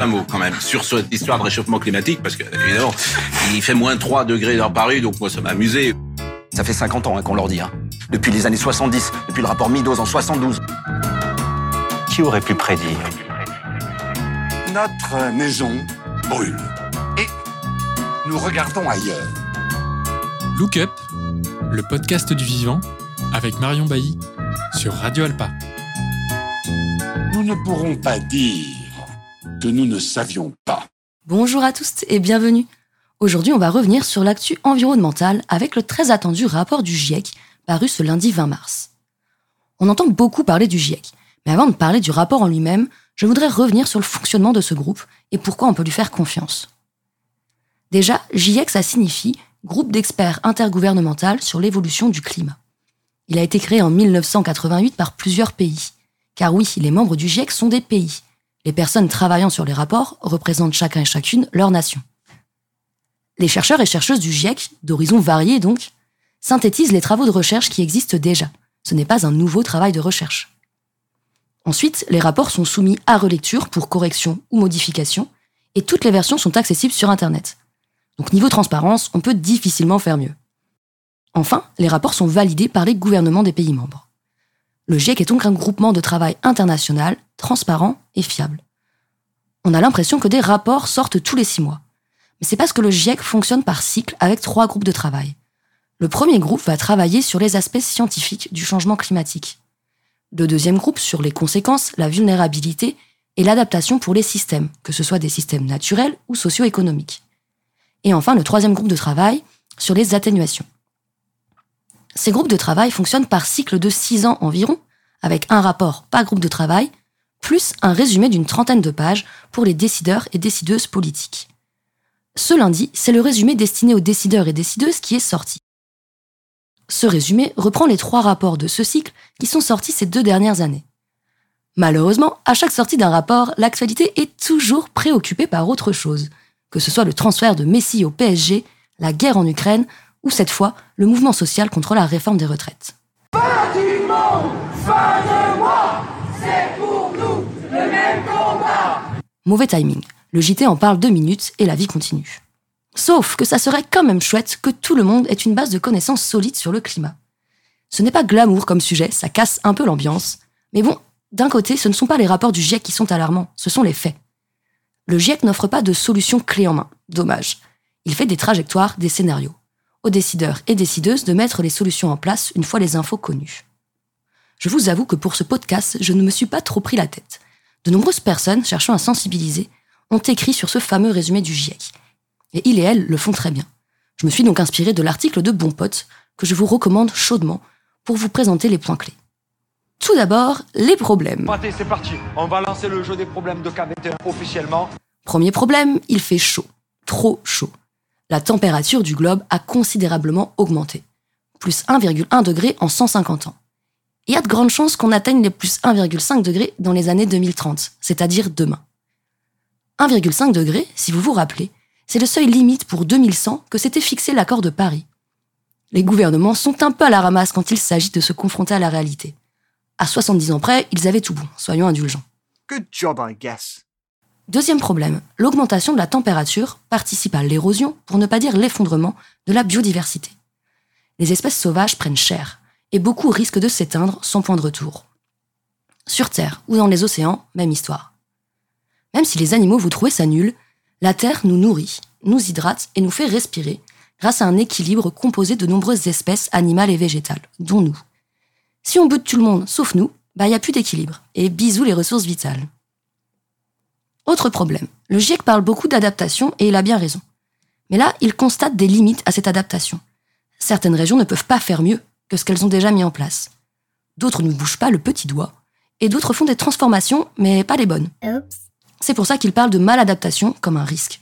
un mot quand même sur cette histoire de réchauffement climatique, parce que évidemment, il fait moins 3 degrés dans Paris, donc moi ça m'a amusé. Ça fait 50 ans hein, qu'on leur dit. Hein. Depuis les années 70, depuis le rapport Meadows en 72. Qui aurait pu prédire Notre maison brûle. Et nous regardons ailleurs. Look Up, le podcast du vivant, avec Marion Bailly, sur Radio Alpa. Nous ne pourrons pas dire que nous ne savions pas. Bonjour à tous et bienvenue. Aujourd'hui, on va revenir sur l'actu environnementale avec le très attendu rapport du GIEC paru ce lundi 20 mars. On entend beaucoup parler du GIEC, mais avant de parler du rapport en lui-même, je voudrais revenir sur le fonctionnement de ce groupe et pourquoi on peut lui faire confiance. Déjà, GIEC, ça signifie Groupe d'experts intergouvernemental sur l'évolution du climat. Il a été créé en 1988 par plusieurs pays. Car oui, les membres du GIEC sont des pays. Les personnes travaillant sur les rapports représentent chacun et chacune leur nation. Les chercheurs et chercheuses du GIEC, d'horizons variés donc, synthétisent les travaux de recherche qui existent déjà. Ce n'est pas un nouveau travail de recherche. Ensuite, les rapports sont soumis à relecture pour correction ou modification, et toutes les versions sont accessibles sur Internet. Donc niveau transparence, on peut difficilement faire mieux. Enfin, les rapports sont validés par les gouvernements des pays membres. Le GIEC est donc un groupement de travail international, transparent et fiable. On a l'impression que des rapports sortent tous les six mois. Mais c'est parce que le GIEC fonctionne par cycle avec trois groupes de travail. Le premier groupe va travailler sur les aspects scientifiques du changement climatique. Le deuxième groupe sur les conséquences, la vulnérabilité et l'adaptation pour les systèmes, que ce soit des systèmes naturels ou socio-économiques. Et enfin, le troisième groupe de travail sur les atténuations. Ces groupes de travail fonctionnent par cycle de six ans environ, avec un rapport par groupe de travail, plus un résumé d'une trentaine de pages pour les décideurs et décideuses politiques. Ce lundi, c'est le résumé destiné aux décideurs et décideuses qui est sorti. Ce résumé reprend les trois rapports de ce cycle qui sont sortis ces deux dernières années. Malheureusement, à chaque sortie d'un rapport, l'actualité est toujours préoccupée par autre chose, que ce soit le transfert de Messi au PSG, la guerre en Ukraine ou cette fois le mouvement social contre la réforme des retraites. Mauvais timing. Le JT en parle deux minutes et la vie continue. Sauf que ça serait quand même chouette que tout le monde ait une base de connaissances solides sur le climat. Ce n'est pas glamour comme sujet, ça casse un peu l'ambiance. Mais bon, d'un côté, ce ne sont pas les rapports du GIEC qui sont alarmants, ce sont les faits. Le GIEC n'offre pas de solution clé en main, dommage. Il fait des trajectoires, des scénarios. Aux décideurs et décideuses de mettre les solutions en place une fois les infos connues. Je vous avoue que pour ce podcast, je ne me suis pas trop pris la tête. De nombreuses personnes cherchant à sensibiliser ont écrit sur ce fameux résumé du GIEC, et il et elle le font très bien. Je me suis donc inspiré de l'article de Bon Pote, que je vous recommande chaudement, pour vous présenter les points clés. Tout d'abord, les problèmes. c'est parti. On va lancer le jeu des problèmes de KBT officiellement. Premier problème, il fait chaud. Trop chaud. La température du globe a considérablement augmenté. Plus 1,1 degré en 150 ans. Il y a de grandes chances qu'on atteigne les plus 1,5 degrés dans les années 2030, c'est-à-dire demain. 1,5 degré, si vous vous rappelez, c'est le seuil limite pour 2100 que s'était fixé l'accord de Paris. Les gouvernements sont un peu à la ramasse quand il s'agit de se confronter à la réalité. À 70 ans près, ils avaient tout bon, soyons indulgents. Good job, I guess. Deuxième problème, l'augmentation de la température participe à l'érosion, pour ne pas dire l'effondrement, de la biodiversité. Les espèces sauvages prennent cher, et beaucoup risquent de s'éteindre sans point de retour. Sur Terre ou dans les océans, même histoire. Même si les animaux vous trouvez ça nul, la Terre nous nourrit, nous hydrate et nous fait respirer grâce à un équilibre composé de nombreuses espèces animales et végétales, dont nous. Si on bute tout le monde sauf nous, bah y a plus d'équilibre. Et bisous les ressources vitales. Autre problème, le GIEC parle beaucoup d'adaptation et il a bien raison. Mais là, il constate des limites à cette adaptation. Certaines régions ne peuvent pas faire mieux que ce qu'elles ont déjà mis en place. D'autres ne bougent pas le petit doigt, et d'autres font des transformations, mais pas les bonnes. C'est pour ça qu'il parle de maladaptation comme un risque.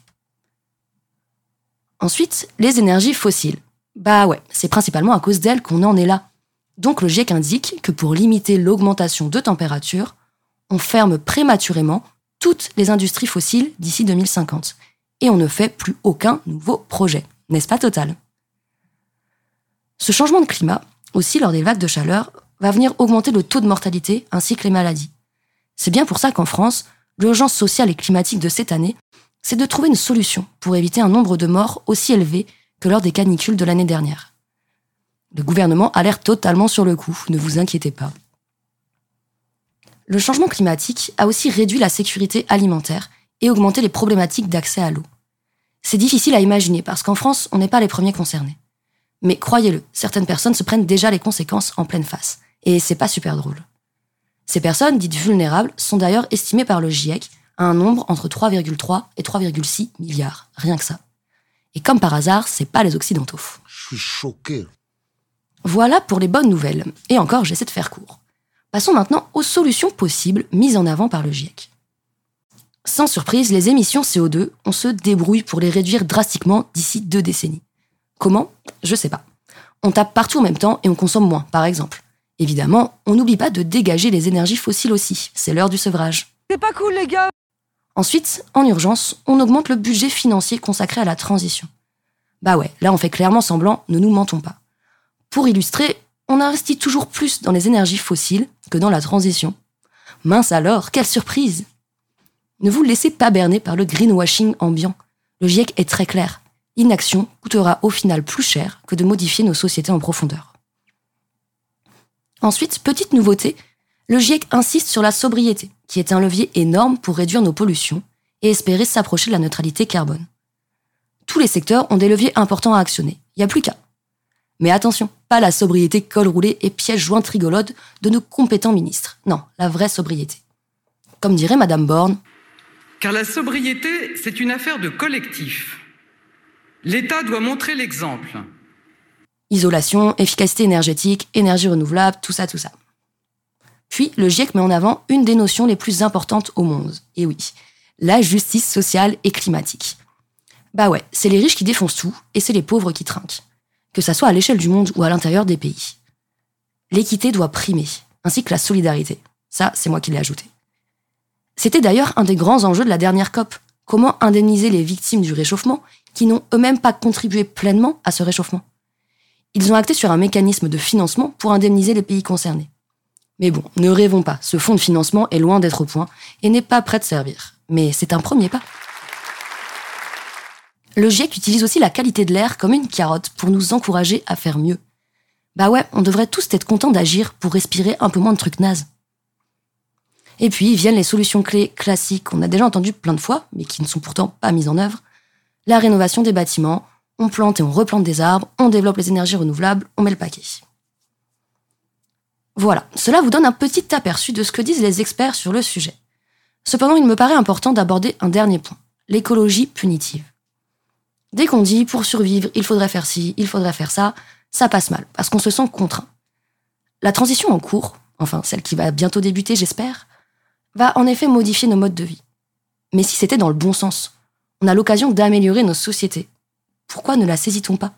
Ensuite, les énergies fossiles. Bah ouais, c'est principalement à cause d'elles qu'on en est là. Donc le GIEC indique que pour limiter l'augmentation de température, on ferme prématurément toutes les industries fossiles d'ici 2050. Et on ne fait plus aucun nouveau projet. N'est-ce pas total? Ce changement de climat, aussi lors des vagues de chaleur, va venir augmenter le taux de mortalité ainsi que les maladies. C'est bien pour ça qu'en France, l'urgence sociale et climatique de cette année, c'est de trouver une solution pour éviter un nombre de morts aussi élevé que lors des canicules de l'année dernière. Le gouvernement a l'air totalement sur le coup, ne vous inquiétez pas. Le changement climatique a aussi réduit la sécurité alimentaire et augmenté les problématiques d'accès à l'eau. C'est difficile à imaginer parce qu'en France, on n'est pas les premiers concernés. Mais croyez-le, certaines personnes se prennent déjà les conséquences en pleine face. Et c'est pas super drôle. Ces personnes, dites vulnérables, sont d'ailleurs estimées par le GIEC à un nombre entre 3,3 et 3,6 milliards. Rien que ça. Et comme par hasard, c'est pas les Occidentaux. Je suis choqué. Voilà pour les bonnes nouvelles. Et encore, j'essaie de faire court. Passons maintenant aux solutions possibles mises en avant par le GIEC. Sans surprise, les émissions CO2, on se débrouille pour les réduire drastiquement d'ici deux décennies. Comment? Je sais pas. On tape partout en même temps et on consomme moins, par exemple. Évidemment, on n'oublie pas de dégager les énergies fossiles aussi. C'est l'heure du sevrage. C'est pas cool, les gars Ensuite, en urgence, on augmente le budget financier consacré à la transition. Bah ouais, là on fait clairement semblant, ne nous mentons pas. Pour illustrer, on investit toujours plus dans les énergies fossiles que dans la transition. Mince alors, quelle surprise Ne vous laissez pas berner par le greenwashing ambiant. Le GIEC est très clair. L'inaction coûtera au final plus cher que de modifier nos sociétés en profondeur. Ensuite, petite nouveauté, le GIEC insiste sur la sobriété, qui est un levier énorme pour réduire nos pollutions et espérer s'approcher de la neutralité carbone. Tous les secteurs ont des leviers importants à actionner, il n'y a plus qu'à. Mais attention, pas la sobriété col roulé et piège jointe rigolode de nos compétents ministres. Non, la vraie sobriété. Comme dirait Madame Borne. Car la sobriété, c'est une affaire de collectif. L'État doit montrer l'exemple. Isolation, efficacité énergétique, énergie renouvelable, tout ça, tout ça. Puis, le GIEC met en avant une des notions les plus importantes au monde. Et oui, la justice sociale et climatique. Bah ouais, c'est les riches qui défoncent tout et c'est les pauvres qui trinquent. Que ça soit à l'échelle du monde ou à l'intérieur des pays. L'équité doit primer, ainsi que la solidarité. Ça, c'est moi qui l'ai ajouté. C'était d'ailleurs un des grands enjeux de la dernière COP. Comment indemniser les victimes du réchauffement qui n'ont eux-mêmes pas contribué pleinement à ce réchauffement? Ils ont acté sur un mécanisme de financement pour indemniser les pays concernés. Mais bon, ne rêvons pas, ce fonds de financement est loin d'être au point et n'est pas prêt de servir. Mais c'est un premier pas. Le GIEC utilise aussi la qualité de l'air comme une carotte pour nous encourager à faire mieux. Bah ouais, on devrait tous être contents d'agir pour respirer un peu moins de trucs nazes. Et puis viennent les solutions clés classiques qu'on a déjà entendues plein de fois, mais qui ne sont pourtant pas mises en œuvre. La rénovation des bâtiments, on plante et on replante des arbres, on développe les énergies renouvelables, on met le paquet. Voilà, cela vous donne un petit aperçu de ce que disent les experts sur le sujet. Cependant, il me paraît important d'aborder un dernier point, l'écologie punitive. Dès qu'on dit pour survivre, il faudrait faire ci, il faudrait faire ça, ça passe mal, parce qu'on se sent contraint. La transition en cours, enfin celle qui va bientôt débuter, j'espère, va en effet modifier nos modes de vie. Mais si c'était dans le bon sens, on a l'occasion d'améliorer nos sociétés. Pourquoi ne la saisit-on pas?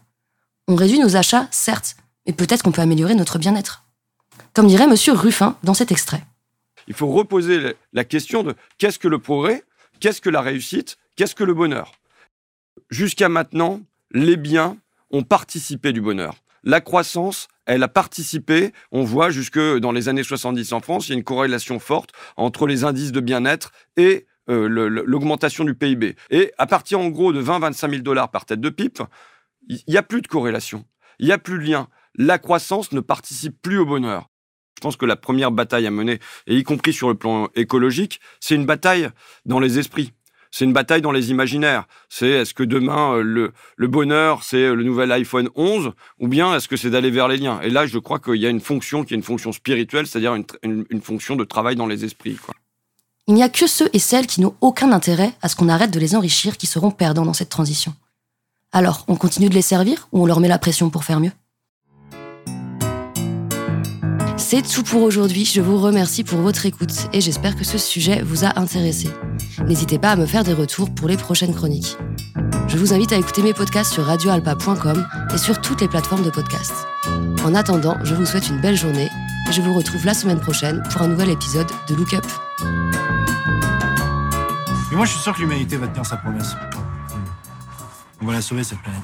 On réduit nos achats, certes, mais peut-être qu'on peut améliorer notre bien-être comme dirait M. Ruffin dans cet extrait. Il faut reposer la question de qu'est-ce que le progrès, qu'est-ce que la réussite, qu'est-ce que le bonheur? Jusqu'à maintenant, les biens ont participé du bonheur. La croissance, elle a participé, on voit jusque dans les années 70 en France, il y a une corrélation forte entre les indices de bien-être et euh, l'augmentation du PIB. Et à partir en gros de 20-25 000 dollars par tête de pipe, il n'y a plus de corrélation, il n'y a plus de lien. La croissance ne participe plus au bonheur. Je pense que la première bataille à mener, et y compris sur le plan écologique, c'est une bataille dans les esprits. C'est une bataille dans les imaginaires. C'est est-ce que demain, euh, le, bonheur, c'est le nouvel iPhone 11, ou bien est-ce que c'est d'aller vers les liens? Et là, je crois qu'il y a une fonction qui est une fonction spirituelle, c'est-à-dire une, une, fonction de travail dans les esprits. Il n'y a que ceux et celles qui n'ont aucun intérêt à ce qu'on arrête de les enrichir qui seront perdants dans cette transition. Alors, on continue de les servir ou on leur met la pression pour faire mieux? C'est tout pour aujourd'hui. Je vous remercie pour votre écoute et j'espère que ce sujet vous a intéressé. N'hésitez pas à me faire des retours pour les prochaines chroniques. Je vous invite à écouter mes podcasts sur radioalpa.com et sur toutes les plateformes de podcasts. En attendant, je vous souhaite une belle journée et je vous retrouve la semaine prochaine pour un nouvel épisode de Look Up. Mais moi, je suis sûr que l'humanité va tenir sa promesse. On va la sauver, cette planète.